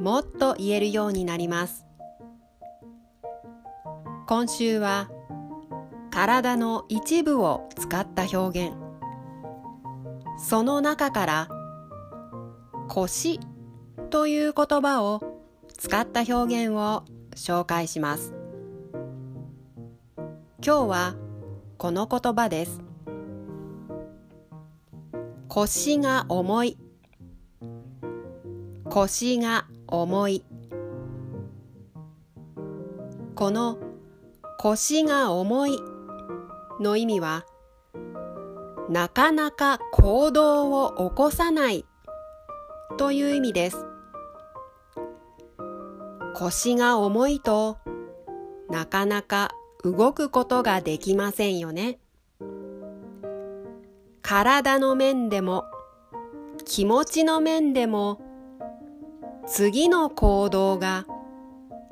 もっと言えるようになります。今週は体の一部を使った表現。その中から腰という言葉を使った表現を紹介します。今日はこの言葉です。腰が重い。腰が重い。この腰が重いの意味はなかなか行動を起こさないという意味です。腰が重いとなかなか動くことができませんよね。体の面でも気持ちの面でも次の行動が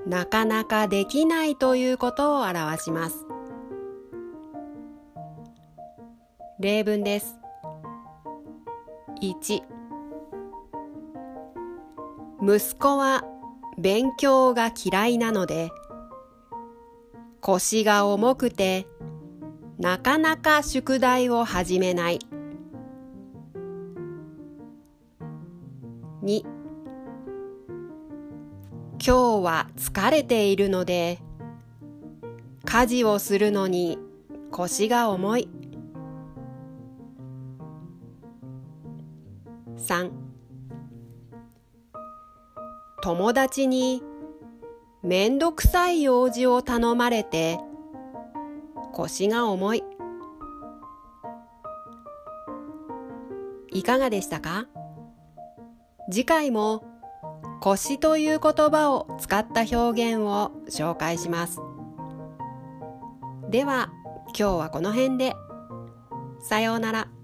なかなかできないということを表します。例文です。1息子は勉強が嫌いなので腰が重くてなかなか宿題を始めない。2今日は疲れているので家事をするのに腰が重い。3友達にめんどくさい用事を頼まれて腰が重い。いかがでしたか？次回も腰という言葉を使った表現を紹介します。では今日はこの辺で。さようなら。